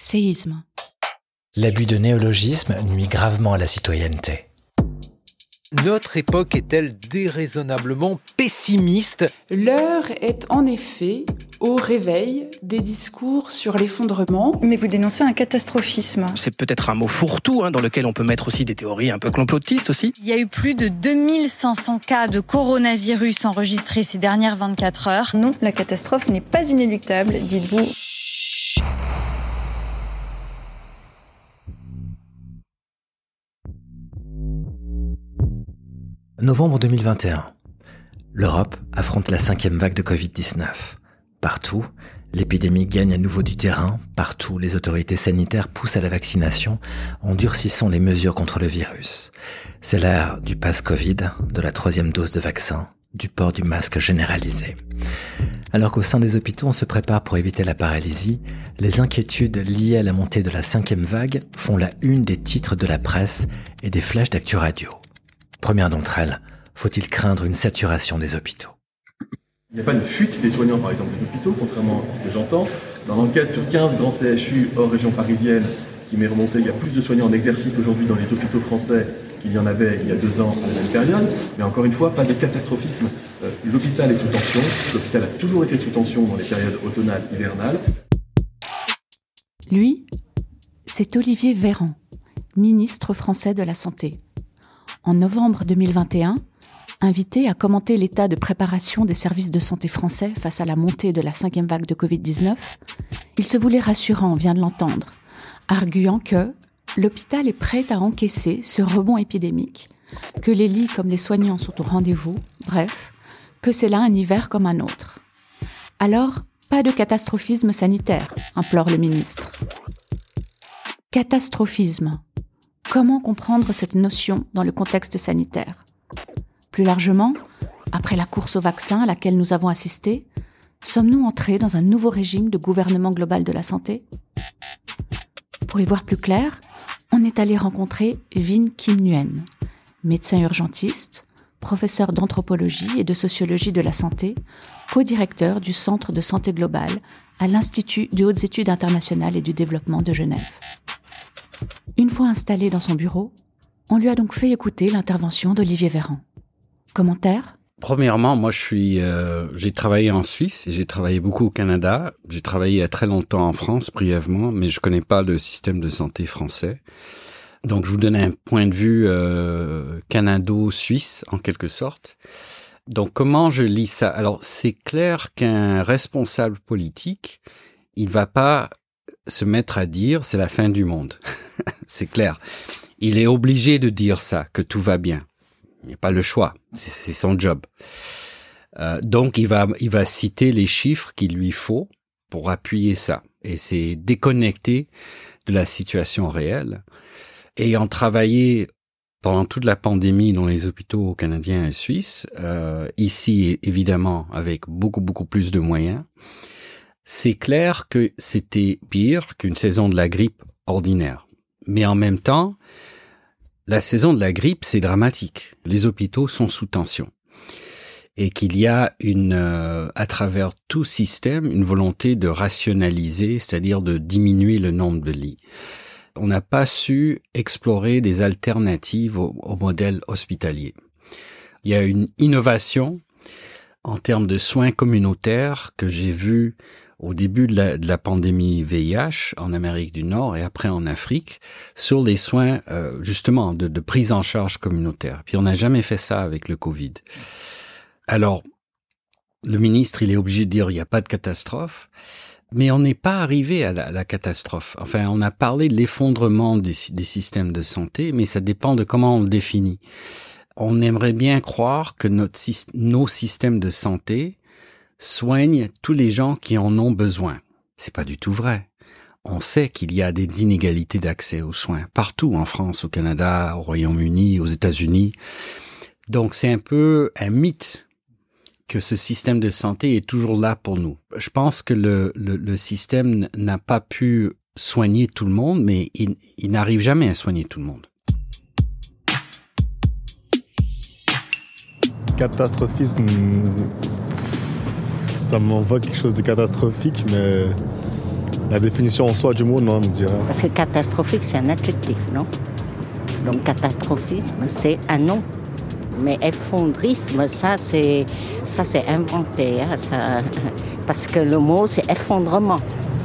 séisme. L'abus de néologisme nuit gravement à la citoyenneté. Notre époque est-elle déraisonnablement pessimiste? L'heure est en effet au réveil des discours sur l'effondrement. Mais vous dénoncez un catastrophisme. C'est peut-être un mot fourre-tout hein, dans lequel on peut mettre aussi des théories un peu complotistes aussi. Il y a eu plus de 2500 cas de coronavirus enregistrés ces dernières 24 heures. Non, la catastrophe n'est pas inéluctable, dites-vous. Novembre 2021. L'Europe affronte la cinquième vague de Covid-19. Partout, l'épidémie gagne à nouveau du terrain. Partout, les autorités sanitaires poussent à la vaccination en durcissant les mesures contre le virus. C'est l'ère du pass Covid, de la troisième dose de vaccin, du port du masque généralisé. Alors qu'au sein des hôpitaux, on se prépare pour éviter la paralysie, les inquiétudes liées à la montée de la cinquième vague font la une des titres de la presse et des flashs d'actu radio. Première d'entre elles, faut-il craindre une saturation des hôpitaux? Il n'y a pas de fuite des soignants, par exemple, des hôpitaux, contrairement à ce que j'entends. Dans l'enquête sur 15 grands CHU hors région parisienne qui m'est remontée, il y a plus de soignants en exercice aujourd'hui dans les hôpitaux français qu'il y en avait il y a deux ans à la même période. Mais encore une fois, pas de catastrophisme. Euh, l'hôpital est sous tension. L'hôpital a toujours été sous tension dans les périodes automnales, hivernales. Lui, c'est Olivier Véran, ministre français de la Santé en novembre 2021, invité à commenter l'état de préparation des services de santé français face à la montée de la cinquième vague de Covid-19, il se voulait rassurant, vient de l'entendre, arguant que l'hôpital est prêt à encaisser ce rebond épidémique, que les lits comme les soignants sont au rendez-vous, bref, que c'est là un hiver comme un autre. Alors, pas de catastrophisme sanitaire, implore le ministre. Catastrophisme, Comment comprendre cette notion dans le contexte sanitaire? Plus largement, après la course au vaccin à laquelle nous avons assisté, sommes-nous entrés dans un nouveau régime de gouvernement global de la santé? Pour y voir plus clair, on est allé rencontrer Vin Kim Nguyen, médecin urgentiste, professeur d'anthropologie et de sociologie de la santé, co-directeur du Centre de santé globale à l'Institut de hautes études internationales et du développement de Genève. Une fois installé dans son bureau, on lui a donc fait écouter l'intervention d'Olivier Véran. Commentaire? Premièrement, moi, je suis, euh, j'ai travaillé en Suisse et j'ai travaillé beaucoup au Canada. J'ai travaillé très longtemps en France, brièvement, mais je connais pas le système de santé français. Donc, je vous donne un point de vue euh, canado-suisse, en quelque sorte. Donc, comment je lis ça? Alors, c'est clair qu'un responsable politique, il va pas se mettre à dire c'est la fin du monde. c'est clair. Il est obligé de dire ça, que tout va bien. Il n'y a pas le choix. C'est son job. Euh, donc il va, il va citer les chiffres qu'il lui faut pour appuyer ça. Et c'est déconnecté de la situation réelle. Ayant travaillé pendant toute la pandémie dans les hôpitaux canadiens et suisses, euh, ici évidemment avec beaucoup beaucoup plus de moyens, c'est clair que c'était pire qu'une saison de la grippe ordinaire. Mais en même temps, la saison de la grippe, c'est dramatique. Les hôpitaux sont sous tension. Et qu'il y a une, euh, à travers tout système, une volonté de rationaliser, c'est-à-dire de diminuer le nombre de lits. On n'a pas su explorer des alternatives au, au modèle hospitalier. Il y a une innovation en termes de soins communautaires que j'ai vu au début de la, de la, pandémie VIH en Amérique du Nord et après en Afrique sur les soins euh, justement de, de, prise en charge communautaire. Puis on n'a jamais fait ça avec le Covid. Alors, le ministre, il est obligé de dire il n'y a pas de catastrophe. Mais on n'est pas arrivé à la, à la, catastrophe. Enfin, on a parlé de l'effondrement des, des, systèmes de santé, mais ça dépend de comment on le définit. On aimerait bien croire que notre, nos systèmes de santé soigne tous les gens qui en ont besoin. C'est pas du tout vrai. On sait qu'il y a des inégalités d'accès aux soins partout en France, au Canada, au Royaume-Uni, aux États-Unis. Donc c'est un peu un mythe que ce système de santé est toujours là pour nous. Je pense que le, système n'a pas pu soigner tout le monde, mais il, il n'arrive jamais à soigner tout le monde. Catastrophisme, ça m'envoie quelque chose de catastrophique, mais la définition en soi du mot, non, on dirait. Parce que catastrophique, c'est un adjectif, non? Donc catastrophisme, c'est un nom. Mais effondrisme, ça c'est ça c'est inventé, hein, ça, parce que le mot c'est effondrement.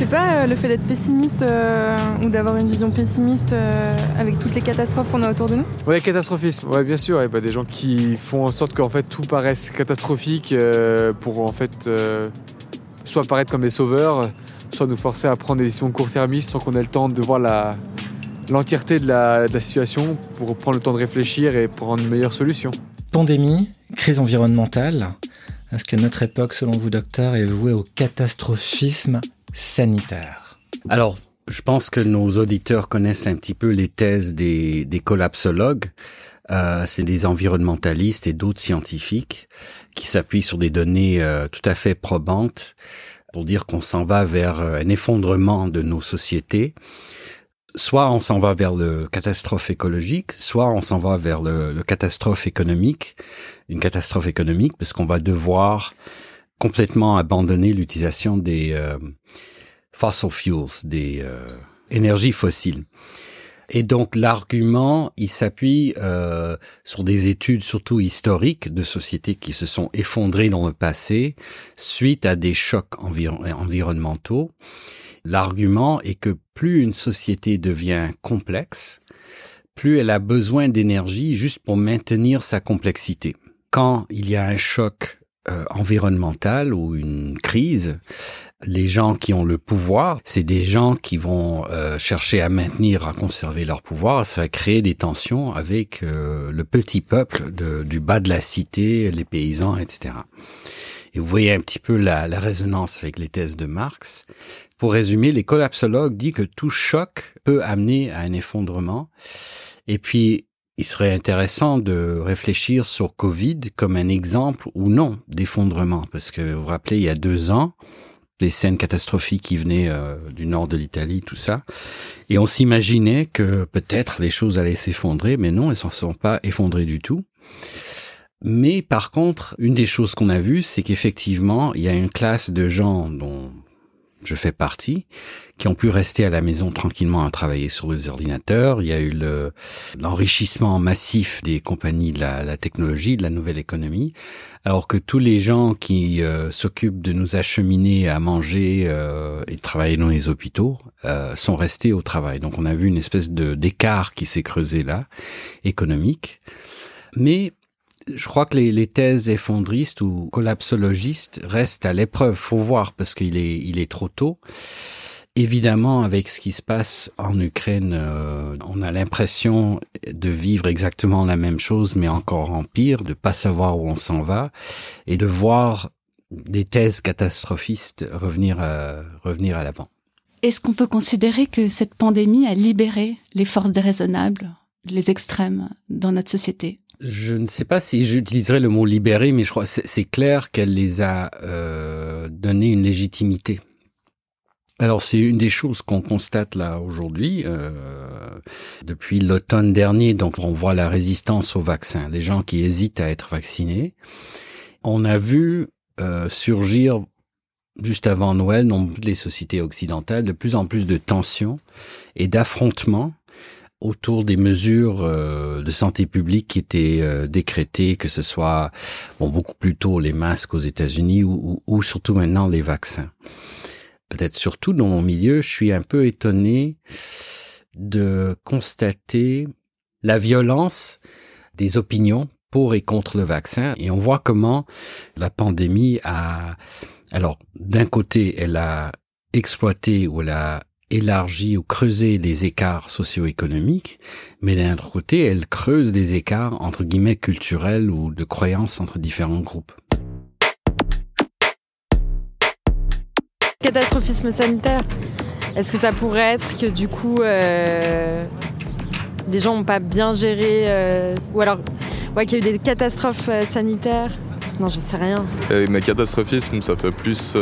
C'est pas euh, le fait d'être pessimiste euh, ou d'avoir une vision pessimiste euh, avec toutes les catastrophes qu'on a autour de nous? Oui, catastrophisme, ouais, bien sûr. Il y a des gens qui font en sorte qu'en fait tout paraisse catastrophique pour en fait soit paraître comme des sauveurs, soit nous forcer à prendre des décisions court-termistes sans qu'on ait le temps de voir la, l'entièreté de la, de la situation pour prendre le temps de réfléchir et prendre une meilleure solution. Pandémie, crise environnementale. Est-ce que notre époque, selon vous, docteur, est vouée au catastrophisme? Sanitaire Alors, je pense que nos auditeurs connaissent un petit peu les thèses des, des collapsologues. Euh, c'est des environnementalistes et d'autres scientifiques qui s'appuient sur des données euh, tout à fait probantes pour dire qu'on s'en va vers euh, un effondrement de nos sociétés. Soit on s'en va vers le catastrophe écologique, soit on s'en va vers le, le catastrophe économique. Une catastrophe économique parce qu'on va devoir complètement abandonner l'utilisation des euh, fossil fuels, des euh, énergies fossiles. Et donc l'argument, il s'appuie euh, sur des études surtout historiques de sociétés qui se sont effondrées dans le passé suite à des chocs environnementaux. L'argument est que plus une société devient complexe, plus elle a besoin d'énergie juste pour maintenir sa complexité. Quand il y a un choc euh, environnementale ou une crise, les gens qui ont le pouvoir, c'est des gens qui vont euh, chercher à maintenir, à conserver leur pouvoir. Ça va créer des tensions avec euh, le petit peuple de, du bas de la cité, les paysans, etc. Et vous voyez un petit peu la, la résonance avec les thèses de Marx. Pour résumer, les collapsologues disent que tout choc peut amener à un effondrement. Et puis, il serait intéressant de réfléchir sur Covid comme un exemple ou non d'effondrement, parce que vous vous rappelez, il y a deux ans, les scènes catastrophiques qui venaient euh, du nord de l'Italie, tout ça, et on s'imaginait que peut-être les choses allaient s'effondrer, mais non, elles ne se sont pas effondrées du tout. Mais par contre, une des choses qu'on a vues, c'est qu'effectivement, il y a une classe de gens dont je fais partie, qui ont pu rester à la maison tranquillement à travailler sur les ordinateurs. Il y a eu l'enrichissement massif des compagnies de la, technologie, de la nouvelle économie, alors que tous les gens qui euh, s'occupent de nous acheminer à manger euh, et travailler dans les hôpitaux euh, sont restés au travail. Donc on a vu une espèce de d'écart qui s'est creusé là, économique. Mais je crois que les, thèses effondristes ou collapsologistes restent à l'épreuve. Faut voir parce qu'il est, trop tôt. Évidemment, avec ce qui se passe en Ukraine, euh, on a l'impression de vivre exactement la même chose, mais encore en pire, de pas savoir où on s'en va et de voir des thèses catastrophistes revenir revenir à l'avant. Est-ce qu'on peut considérer que cette pandémie a libéré les forces déraisonnables, les extrêmes dans notre société? Je ne sais pas si j'utiliserais le mot libérer, mais je crois c'est clair qu'elle les a euh, donné une légitimité. Alors c'est une des choses qu'on constate là aujourd'hui euh, depuis l'automne dernier. Donc on voit la résistance au vaccin, les gens qui hésitent à être vaccinés. On a vu euh, surgir juste avant Noël dans les sociétés occidentales de plus en plus de tensions et d'affrontements autour des mesures euh, de santé publique qui étaient euh, décrétées, que ce soit bon beaucoup plus tôt les masques aux États-Unis ou, ou, surtout maintenant les vaccins. Peut-être surtout dans mon milieu, je suis un peu étonné de constater la violence des opinions pour et contre le vaccin. Et on voit comment la pandémie a, alors d'un côté, elle a exploité ou elle a élargit ou creuser les écarts socio-économiques, mais d'un autre côté, elle creuse des écarts entre guillemets culturels ou de croyances entre différents groupes. Catastrophisme sanitaire. Est-ce que ça pourrait être que du coup, euh, les gens n'ont pas bien géré, euh, ou alors ouais, qu'il y a eu des catastrophes euh, sanitaires? Non, je sais rien. mais catastrophisme, ça fait plus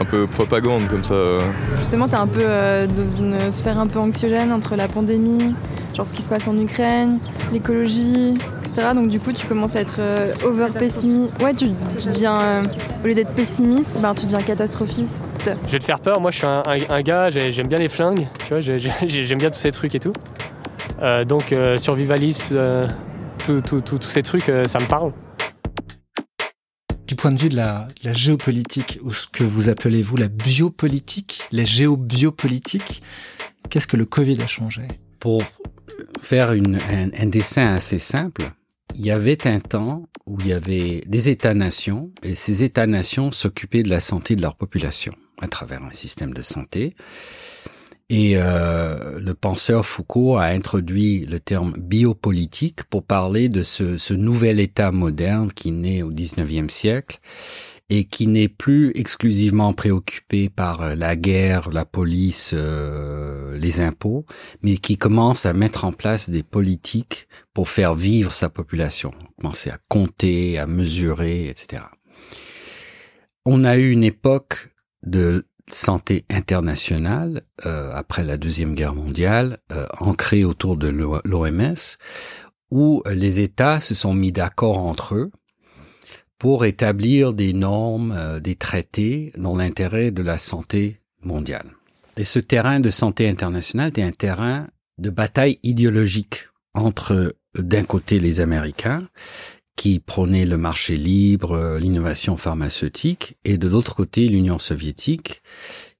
un peu propagande comme ça. Justement, tu es un peu euh, dans une sphère un peu anxiogène entre la pandémie, genre ce qui se passe en Ukraine, l'écologie, etc. Donc du coup, tu commences à être euh, over pessimiste. Ouais, tu, deviens, euh, au lieu d'être pessimiste, ben, tu deviens catastrophiste. Je vais te faire peur, moi je suis un, un gars, j'aime bien les flingues, tu vois, j'aime bien tous ces trucs et tout. Euh, donc euh, survivaliste, euh, tous ces trucs, ça me parle. Point de vue de la, géopolitique, ou ce que vous appelez vous la biopolitique, la géobiopolitique, qu'est-ce que le Covid a changé? Pour faire un dessin assez simple, il y avait un temps où il y avait des États-nations et ces États-nations s'occupaient de la santé de leur population à travers un système de santé. Et euh, le penseur Foucault a introduit le terme biopolitique pour parler de ce, ce nouvel État moderne qui naît au XIXe siècle et qui n'est plus exclusivement préoccupé par euh, la guerre, la police, euh, les impôts, mais qui commence à mettre en place des politiques pour faire vivre sa population, commencer à compter, à mesurer, etc. On a eu une époque de santé internationale euh, après la deuxième guerre mondiale, euh, ancrée autour de l'OMS, où les États se sont mis d'accord entre eux pour établir des normes, euh, des traités dans l'intérêt de la santé mondiale. Et ce terrain de santé internationale est un terrain de bataille idéologique entre d'un côté les Américains qui prônait le marché libre, euh, l'innovation pharmaceutique, et de l'autre côté l'Union soviétique,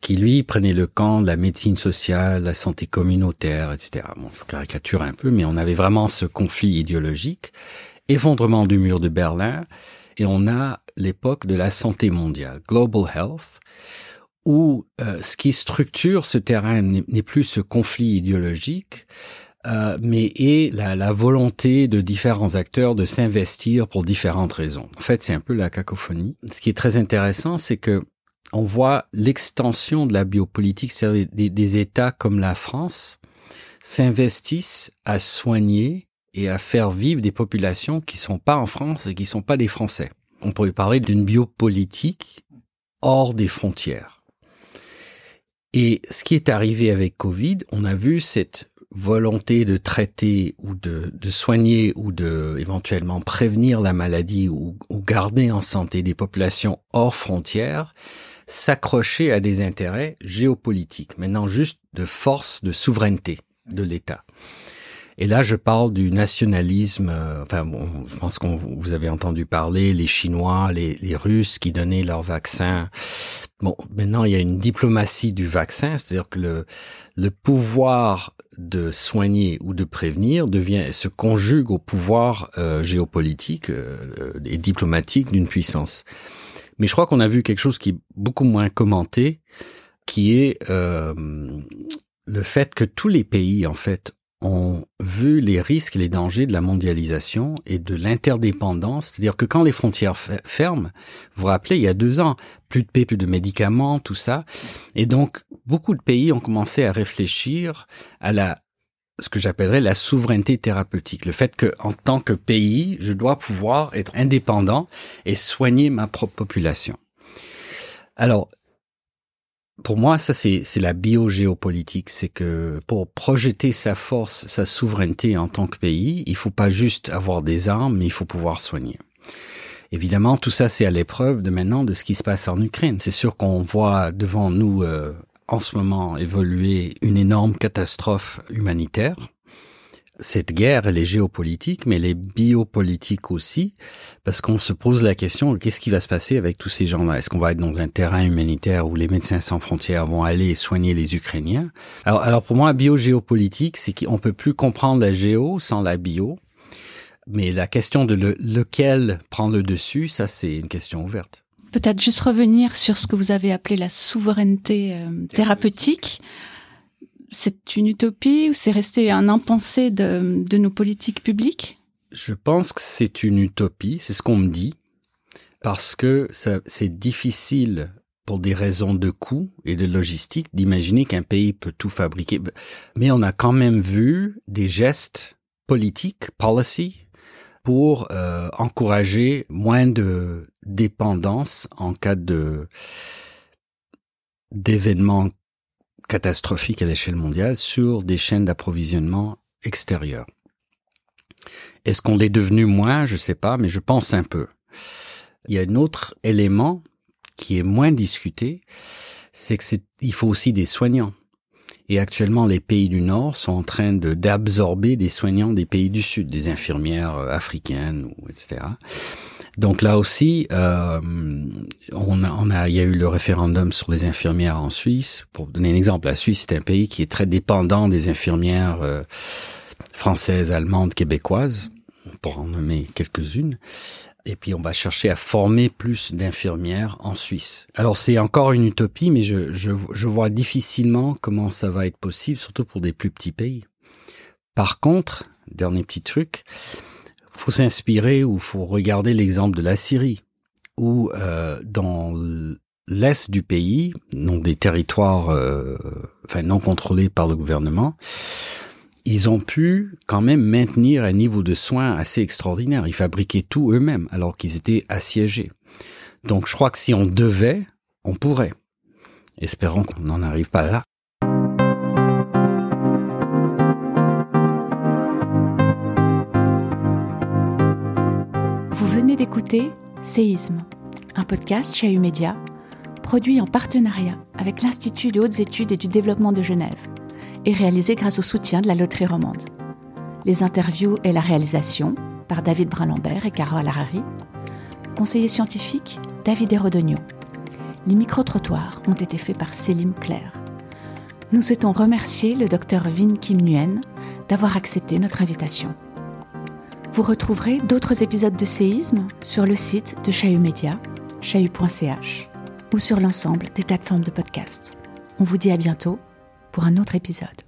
qui lui prenait le camp de la médecine sociale, la santé communautaire, etc. Bon, je caricature un peu, mais on avait vraiment ce conflit idéologique, effondrement du mur de Berlin, et on a l'époque de la santé mondiale, Global Health, où euh, ce qui structure ce terrain n'est plus ce conflit idéologique, euh, mais est la, la, volonté de différents acteurs de s'investir pour différentes raisons. En fait, c'est un peu la cacophonie. Ce qui est très intéressant, c'est que on voit l'extension de la biopolitique, c'est-à-dire des, des, États comme la France s'investissent à soigner et à faire vivre des populations qui sont pas en France et qui sont pas des Français. On pourrait parler d'une biopolitique hors des frontières. Et ce qui est arrivé avec Covid, on a vu cette volonté de traiter ou de, soigner ou de éventuellement prévenir la maladie ou, ou garder en santé des populations hors frontières s'accrocher à des intérêts géopolitiques, maintenant juste de force de souveraineté de l'État. Et là, je parle du nationalisme. Euh, enfin, bon, je pense qu'on vous avez entendu parler les Chinois, les, les Russes qui donnaient leur vaccin. Bon, maintenant, il y a une diplomatie du vaccin, c'est-à-dire que le, le pouvoir de soigner ou de prévenir devient se conjugue au pouvoir euh, géopolitique euh, et diplomatique d'une puissance. Mais je crois qu'on a vu quelque chose qui est beaucoup moins commenté, qui est euh, le fait que tous les pays, en fait, ont vu les risques et les dangers de la mondialisation et de l'interdépendance. C'est-à-dire que quand les frontières ferment, vous vous rappelez, il y a deux ans, plus de paix, plus de médicaments, tout ça. Et donc, beaucoup de pays ont commencé à réfléchir à la ce que j'appellerais la souveraineté thérapeutique, le fait que en tant que pays, je dois pouvoir être indépendant et soigner ma propre population. Alors, pour moi, ça c'est la biogéopolitique, c'est que pour projeter sa force, sa souveraineté en tant que pays, il faut pas juste avoir des armes, mais il faut pouvoir soigner. Évidemment, tout ça c'est à l'épreuve de maintenant de ce qui se passe en Ukraine. C'est sûr qu'on voit devant nous euh, en ce moment évoluer une énorme catastrophe humanitaire cette guerre, elle est géopolitique, mais elle est biopolitique aussi, parce qu'on se pose la question, qu'est-ce qui va se passer avec tous ces gens-là? Est-ce qu'on va être dans un terrain humanitaire où les médecins sans frontières vont aller soigner les Ukrainiens? Alors, alors pour moi, bio-géopolitique, c'est qu'on peut plus comprendre la géo sans la bio, mais la question de lequel prend le dessus, ça c'est une question ouverte. Peut-être juste revenir sur ce que vous avez appelé la souveraineté euh, thérapeutique c'est une utopie ou c'est resté un impensé de, nos politiques publiques? Je pense que c'est une utopie, c'est ce qu'on me dit, parce que c'est difficile pour des raisons de coût et de logistique d'imaginer qu'un pays peut tout fabriquer. Mais on a quand même vu des gestes politiques, policy, pour euh, encourager moins de dépendance en cas de d'événements catastrophique à l'échelle mondiale sur des chaînes d'approvisionnement extérieures. Est-ce qu'on est devenu moins? Je sais pas, mais je pense un peu. Il y a un autre élément qui est moins discuté, c'est que il faut aussi des soignants. Et actuellement, les pays du Nord sont en train de d'absorber des soignants des pays du Sud, des infirmières euh, africaines, etc. Donc là aussi, euh, on, a, on a, il y a eu le référendum sur les infirmières en Suisse. Pour donner un exemple, la Suisse c'est un pays qui est très dépendant des infirmières euh, françaises, allemandes, québécoises, pour en nommer quelques-unes. Et puis on va chercher à former plus d'infirmières en Suisse. Alors c'est encore une utopie, mais je, je, je vois difficilement comment ça va être possible, surtout pour des plus petits pays. Par contre, dernier petit truc, faut s'inspirer ou faut regarder l'exemple de la Syrie, où euh, dans l'est du pays, donc des territoires, euh, enfin non contrôlés par le gouvernement, ils ont pu quand même maintenir un niveau de soins assez extraordinaire. Ils fabriquaient tout eux-mêmes alors qu'ils étaient assiégés. Donc je crois que si on devait, on pourrait. Espérons qu'on n'en arrive pas là. Vous venez d'écouter Séisme, un podcast chez Média, produit en partenariat avec l'Institut de hautes études et du développement de Genève et réalisé grâce au soutien de la Loterie Romande. Les interviews et la réalisation par David Brun-Lambert et Carole Harari. Conseiller scientifique, David Hérodogno. Les micro-trottoirs ont été faits par Célim Claire. Nous souhaitons remercier le docteur Vin Kim Nguyen d'avoir accepté notre invitation. Vous retrouverez d'autres épisodes de séisme sur le site de Chahut Média, chahut.ch, ou sur l'ensemble des plateformes de podcast. On vous dit à bientôt pour un autre épisode.